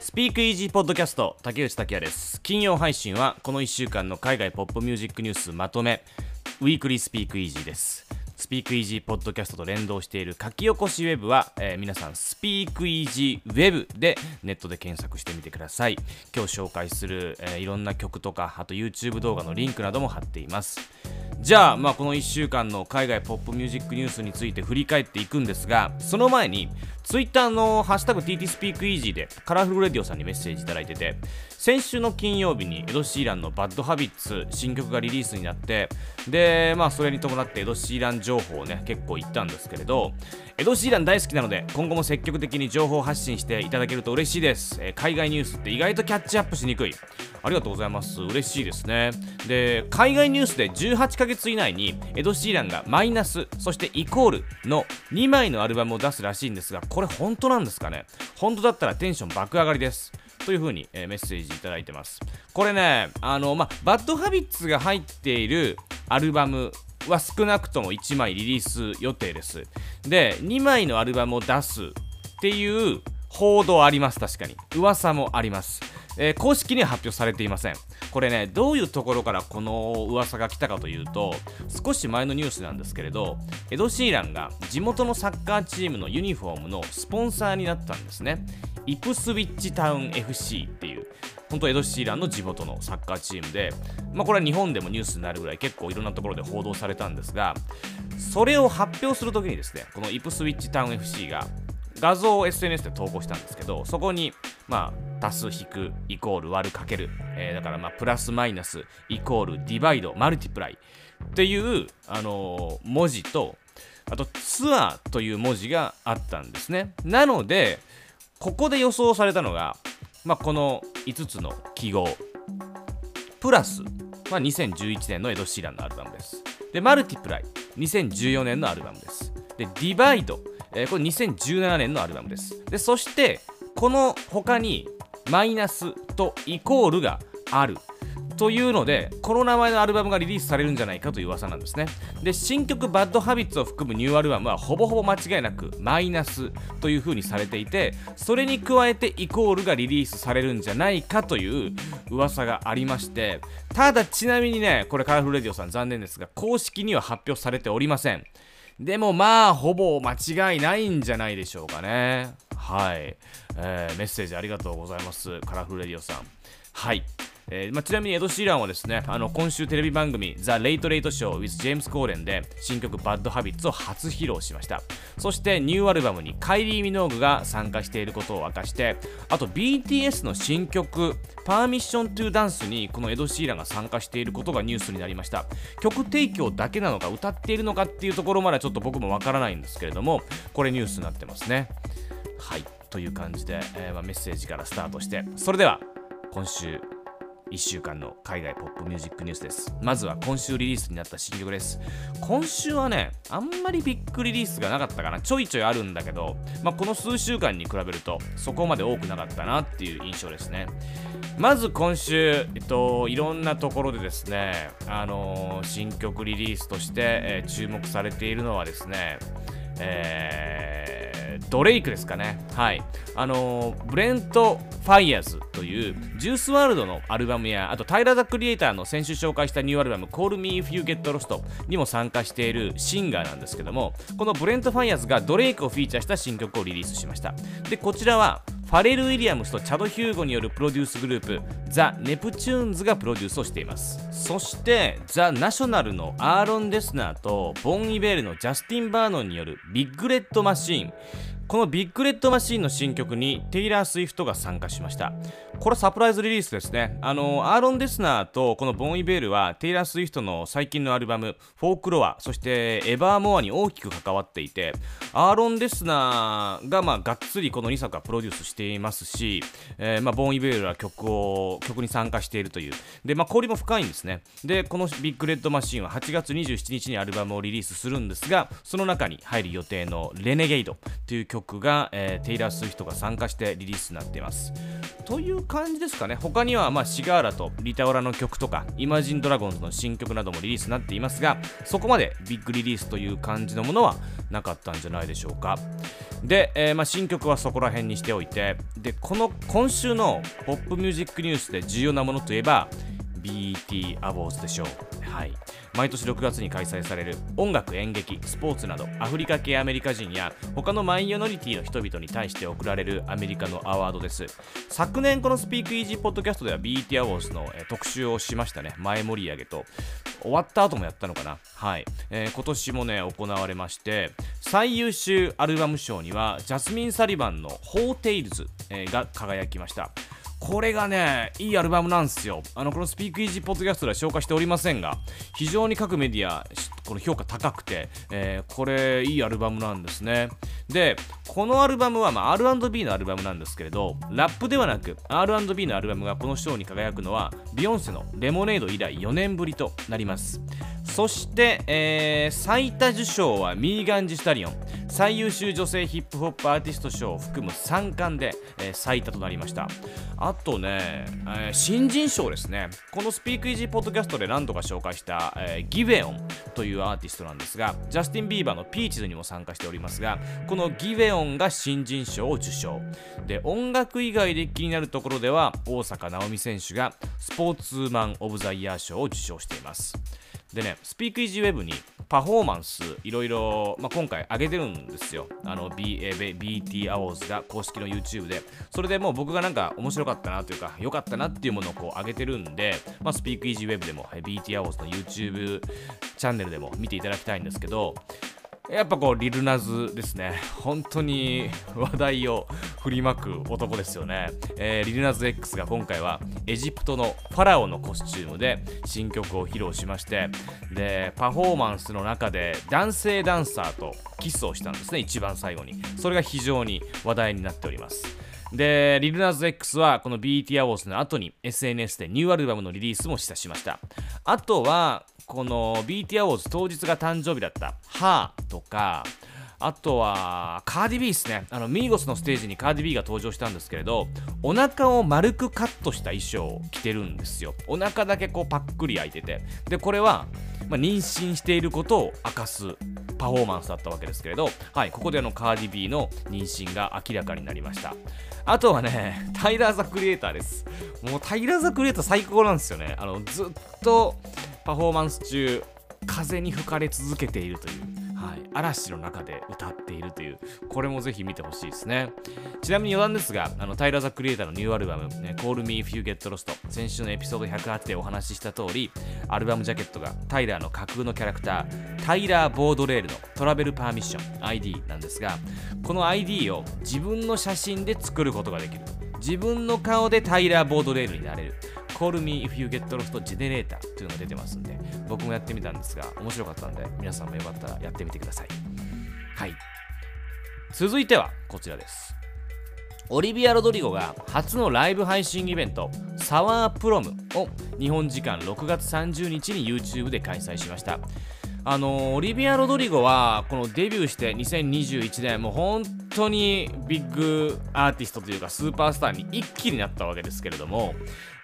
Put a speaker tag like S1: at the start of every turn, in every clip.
S1: スピークイージーポッドキャスト竹内拓也です。金曜配信はこの1週間の海外ポップミュージックニュースまとめ。ウィークリースピークイージーです。スピークイージーポッドキャストと連動している書き起こしウェブは、えー皆さんスピークイージーウェブでネットで検索してみてください。今日紹介する、えーいろんな曲とかあと YouTube 動画のリンクなども貼っています。じゃあ,、まあこの1週間の海外ポップミュージックニュースについて振り返っていくんですがその前にツイッターの「ハッシュタグ #TT スピークイージー」でカラフルレディオさんにメッセージいただいてて先週の金曜日にエド・シーランの「バッド・ハビッツ」新曲がリリースになってでまあそれに伴ってエド・シーラン情報をね結構言ったんですけれどエド・シーラン大好きなので今後も積極的に情報発信していただけると嬉しいです、えー海外ニュースって意外とキャッチアップしにくい。ありがとうございます。嬉しいですね。で海外ニュースで18ヶ月以内にエド・シーランがマイナスそしてイコールの2枚のアルバムを出すらしいんですがこれ本当なんですかね？本当だったらテンション爆上がりです。というふうに、えーメッセージいただいてます。これねあのまバッドハビッツが入っているアルバムは少なくとも1枚リリース予定です。で2枚のアルバムを出すっていう報道あります確かに。噂もあります、えー公式には発表されていません。これねどういうところからこの噂が来たかというと少し前のニュースなんですけれどエド・シーランが地元のサッカーチームのユニフォームのスポンサーになったんですね。イプスウィッチタウン FC っていう本当エド・シーランの地元のサッカーチームで、まあ、これは日本でもニュースになるぐらい結構いろんなところで報道されたんですがそれを発表するときにですねこのイプスウィッチタウン FC が画像を SNS で投稿したんですけどそこにまあ足す引くイコール割るかける、えーだからまあプラスマイナスイコールディバイドマルティプライっていう、あのー文字とあとツアーという文字があったんですね。なのでここで予想されたのが、まあ、この5つの記号プラス、まあ、2011年のエド・シーランのアルバムです。でマルティプライ2014年のアルバムです。でディバイド、えーこれ2017年のアルバムです。でそしてこの他にマイナスとイコールがある。というのでこの名前のアルバムがリリースされるんじゃないかという噂なんですね。で新曲「バッドハビッツを含むニューアルバムはほぼほぼ間違いなくマイナスという風にされていてそれに加えてイコールがリリースされるんじゃないかという噂がありましてただちなみにねこれカラフルレディオさん残念ですが公式には発表されておりません。でもまあほぼ間違いないんじゃないでしょうかね。はい、えーメッセージありがとうございますカラフルレディオさん。はい。えーまあ、ちなみにエド・シーランはですねあの今週テレビ番組「ザ・レイト・レイト・ショー with ジェームス・コーデン」で新曲「バッド・ハビッツ」を初披露しました。そしてニューアルバムにカイリー・ミノーグが参加していることを明かしてあと BTS の新曲「パーミッション・トゥ・ダンス」にこのエド・シーランが参加していることがニュースになりました。曲提供だけなのか歌っているのかっていうところまでちょっと僕もわからないんですけれどもこれニュースになってますね。はい。という感じで、えーまあメッセージからスタートして。それでは今週1週間の海外ポップミュージックニュースです。まずは今週リリースになった新曲です。今週はねあんまりビッグリリースがなかったかな。ちょいちょいあるんだけど、まあ、この数週間に比べるとそこまで多くなかったなっていう印象ですね。まず今週、えっと、いろんなところでですね、あのー新曲リリースとして、えー注目されているのはですね、えードレイクですかね。はい。あのーブレント・ファイヤズというジュースワールドのアルバムや、あとタイラー・ザ・クリエイターの先週紹介したニューアルバム Call Me If You Get Lost にも参加しているシンガーなんですけども、このブレント・ファイヤズがドレイクをフィーチャーした新曲をリリースしました。で、こちらはファレル・ウィリアムスとチャド・ヒューゴによるプロデュースグループザ・ネプチューンズがプロデュースをしています。そしてザ・ナショナルのアーロン・デスナーとボン・イベールのジャスティン・バーノンによるビッグ・レッド・マシーン。このビッグレッドマシーンの新曲にテイラー・スウィフトが参加しました。これサプライズリリースですね。あのアーロン・デスナーとこのボン・イベールはテイラー・スウィフトの最近のアルバム「フォークロア」そして「エバーモア」に大きく関わっていてアーロン・デスナーがまあがっつりこの2作はプロデュースしていますし、えーまあ、ボン・イベールは曲を曲に参加しているという。で、まあ、交流も深いんですね。でこのビッグレッドマシンは8月27日にアルバムをリリースするんですがその中に入る予定の「レネゲイド」という曲が、えー、テイラー・スウィフトが参加してリリースになっています。という感じですかね。他には、まあ、シガーラとリタオラの曲とかイマジン・ドラゴンズの新曲などもリリースになっていますがそこまでビッグリリースという感じのものはなかったんじゃないでしょうか。で、えー、まあ、新曲はそこら辺にしておいて。でこの今週のポップミュージックニュースで重要なものといえば BT アボーズでしょう。はい。毎年6月に開催される音楽演劇スポーツなどアフリカ系アメリカ人や他のマイノリティの人々に対して贈られるアメリカのアワードです。昨年このスピークイージーポッドキャストでは BT アワーズの、特集をしましたね。前盛り上げと。終わった後もやったのかな？はい、えー、今年もね行われまして最優秀アルバム賞にはジャスミン・サリバンの「ホーテイルズ」、が輝きました。これがね、いいアルバムなんですよ。あの、このスピークイージーポッドキャストでは紹介しておりませんが、非常に各メディア、この評価高くて、えー、これ、いいアルバムなんですね。で、このアルバムは、まあ、R&B のアルバムなんですけれど、ラップではなく、R&B のアルバムがこの賞に輝くのは、ビヨンセのレモネード以来4年ぶりとなります。そして、えー、最多受賞はミーガン・ジ・スタリオン最優秀女性ヒップホップアーティスト賞を含む3冠で、えー、最多となりましたあとね、えー、新人賞ですねこのスピークイージーポッドキャストで何度か紹介した、えー、ギベオンというアーティストなんですがジャスティン・ビーバーのピーチズにも参加しておりますがこのギベオンが新人賞を受賞。で音楽以外で気になるところでは大坂なおみ選手がスポーツマン・オブ・ザ・イヤー賞を受賞しています。でね、スピークイージーウェブにパフォーマンスいろいろ、まあ、今回上げてるんですよ。あの、BT アウォーズが公式の YouTube で。それでもう僕がなんか面白かったなというか、良かったなっていうものをこう上げてるんで、まあ、スピークイージーウェブでも、BT アウォーズの YouTube チャンネルでも見ていただきたいんですけど、やっぱこうリルナズですね。本当に話題を振りまく男ですよね、えー、リルナズ X が今回はエジプトのファラオのコスチュームで新曲を披露しましてでパフォーマンスの中で男性ダンサーとキスをしたんですね。一番最後に。それが非常に話題になっております。で、リルナズ X はこの BT アウォーズの後に SNS でニューアルバムのリリースも示唆しました。あとは、この BT アウォーズ当日が誕生日だったハーとかあとはカーディビーですね。あのミーゴスのステージにカーディビーが登場したんですけれどお腹を丸くカットした衣装を着てるんですよ。お腹だけこうパックリ開いてて。でこれは、まあ、妊娠していることを明かすパフォーマンスだったわけですけれどはいここでのカーディビーの妊娠が明らかになりました。あとはねタイラー・ザ・クリエイターです。もうタイラー・ザ・クリエイター最高なんですよね。あのずっとパフォーマンス中風に吹かれ続けているという、はい、嵐の中で歌っているというこれもぜひ見てほしいですね。ちなみに余談ですがあのタイラー・ザ・クリエイターのニューアルバム、ね、Call Me If You Get Lost 先週のエピソード108でお話しした通りアルバムジャケットがタイラーの架空のキャラクタータイラー・ボードレールのトラベルパーミッション ID なんですがこの ID を自分の写真で作ることができる。自分の顔でタイラー・ボードレールになれる。Call Me If You Get Lost Generator というのが出てますんで、僕もやってみたんですが、面白かったんで、皆さんもよかったらやってみてください。はい。続いてはこちらです。オリビア・ロドリゴが初のライブ配信イベント、サワープロムを日本時間6月30日に YouTube で開催しました。あのオリビア・ロドリゴはこのデビューして2021年もう本当にビッグアーティストというかスーパースターに一気になったわけですけれども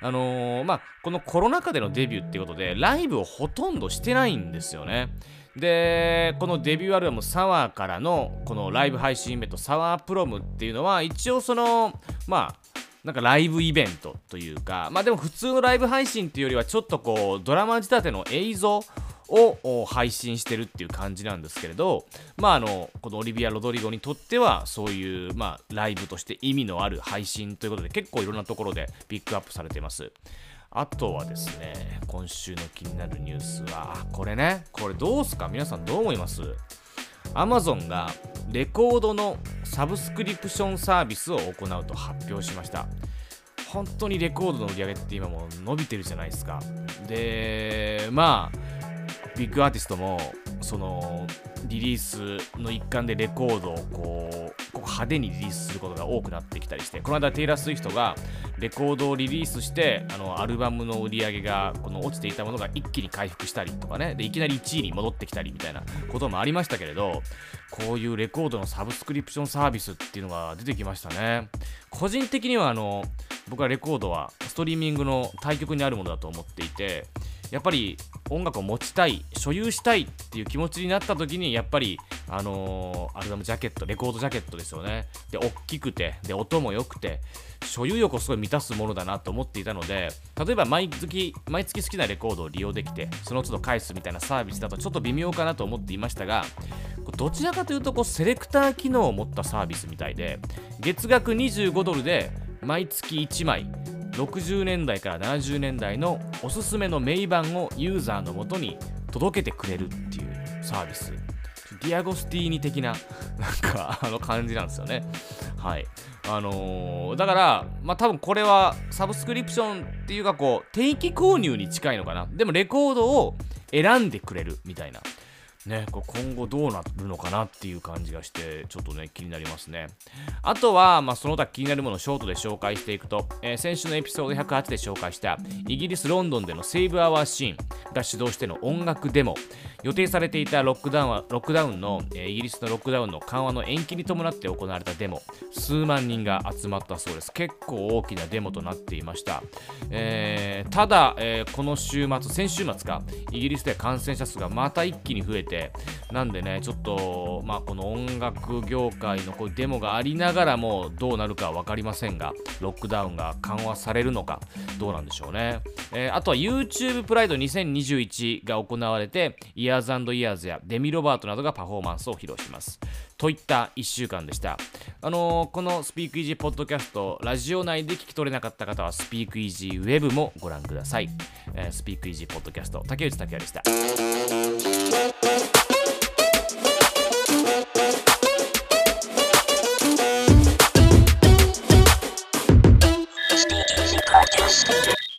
S1: あのー、まあ、このコロナ禍でのデビューっていうことで、ライブをほとんどしてないんですよね。で、このデビューアルバムサワーからのこのライブ配信イベント、サワープロムっていうのは、一応その、まあ、なんかライブイベントというか、まあでも普通のライブ配信っていうよりは、ちょっとこう、ドラマ仕立ての映像を配信してるっていう感じなんですけれど、まあ、あのこのオリビア・ロドリゴにとってはそういう、まあ、ライブとして意味のある配信ということで結構いろんなところでピックアップされています。あとはですね、今週の気になるニュースは、これね、これどうすか？皆さんどう思います ?Amazon がレコードのサブスクリプションサービスを行うと発表しました。本当にレコードの売り上げって今もう伸びてるじゃないですか。で、まあ、ビッグアーティストもそのリリースの一環でレコードをこうこう派手にリリースすることが多くなってきたりしてこの間テイラー・スウィフトがレコードをリリースしてあのアルバムの売り上げがこの落ちていたものが一気に回復したりとかね。でいきなり1位に戻ってきたりみたいなこともありましたけれどこういうレコードのサブスクリプションサービスっていうのが出てきましたね。個人的にはあの僕はレコードはストリーミングの対極にあるものだと思っていてやっぱり音楽を持ちたい所有したいっていう気持ちになった時にやっぱりあのー、アルバムジャケットレコードジャケットですよね。で大きくてで音も良くて所有欲をすごい満たすものだなと思っていたので例えば毎月毎月好きなレコードを利用できてその都度返すみたいなサービスだとちょっと微妙かなと思っていましたがどちらかというとこうセレクター機能を持ったサービスみたいで月額25ドルで毎月1枚60年代から70年代のおすすめの名盤をユーザーのもとに届けてくれるっていうサービス。ディアゴスティーニ的ななんかあの感じなんですよね。はい。あのー、だからまあ多分これはサブスクリプションっていうかこう定期購入に近いのかな。でもレコードを選んでくれるみたいな。ね、これ今後どうなるのかなっていう感じがして、ちょっとね、気になりますね。あとは、まあ、その他気になるものをショートで紹介していくと、えー、先週のエピソード108で紹介した、イギリス・ロンドンでのセーブ・アワーシーンが主導しての音楽デモ、予定されていたロックダウンはロックダウンの、えー、イギリスのロックダウンの緩和の延期に伴って行われたデモ、数万人が集まったそうです。結構大きなデモとなっていました。えー、ただ、えこの週末、先週末か、イギリスで感染者数がまた一気に増えてて、なんでね、ちょっと、まあ、この音楽業界のこうデモがありながらも、どうなるか分かりませんが、ロックダウンが緩和されるのか、どうなんでしょうね。えー、あとは YouTube プライド2021が行われて、イヤーズイヤーズやデミ・ロバートなどがパフォーマンスを披露します。といった1週間でした。あのー、このスピークイージーポッドキャスト、ラジオ内で聞き取れなかった方は、スピークイージーウェブもご覧ください。えー、スピークイージーポッドキャスト、竹内拓也でした。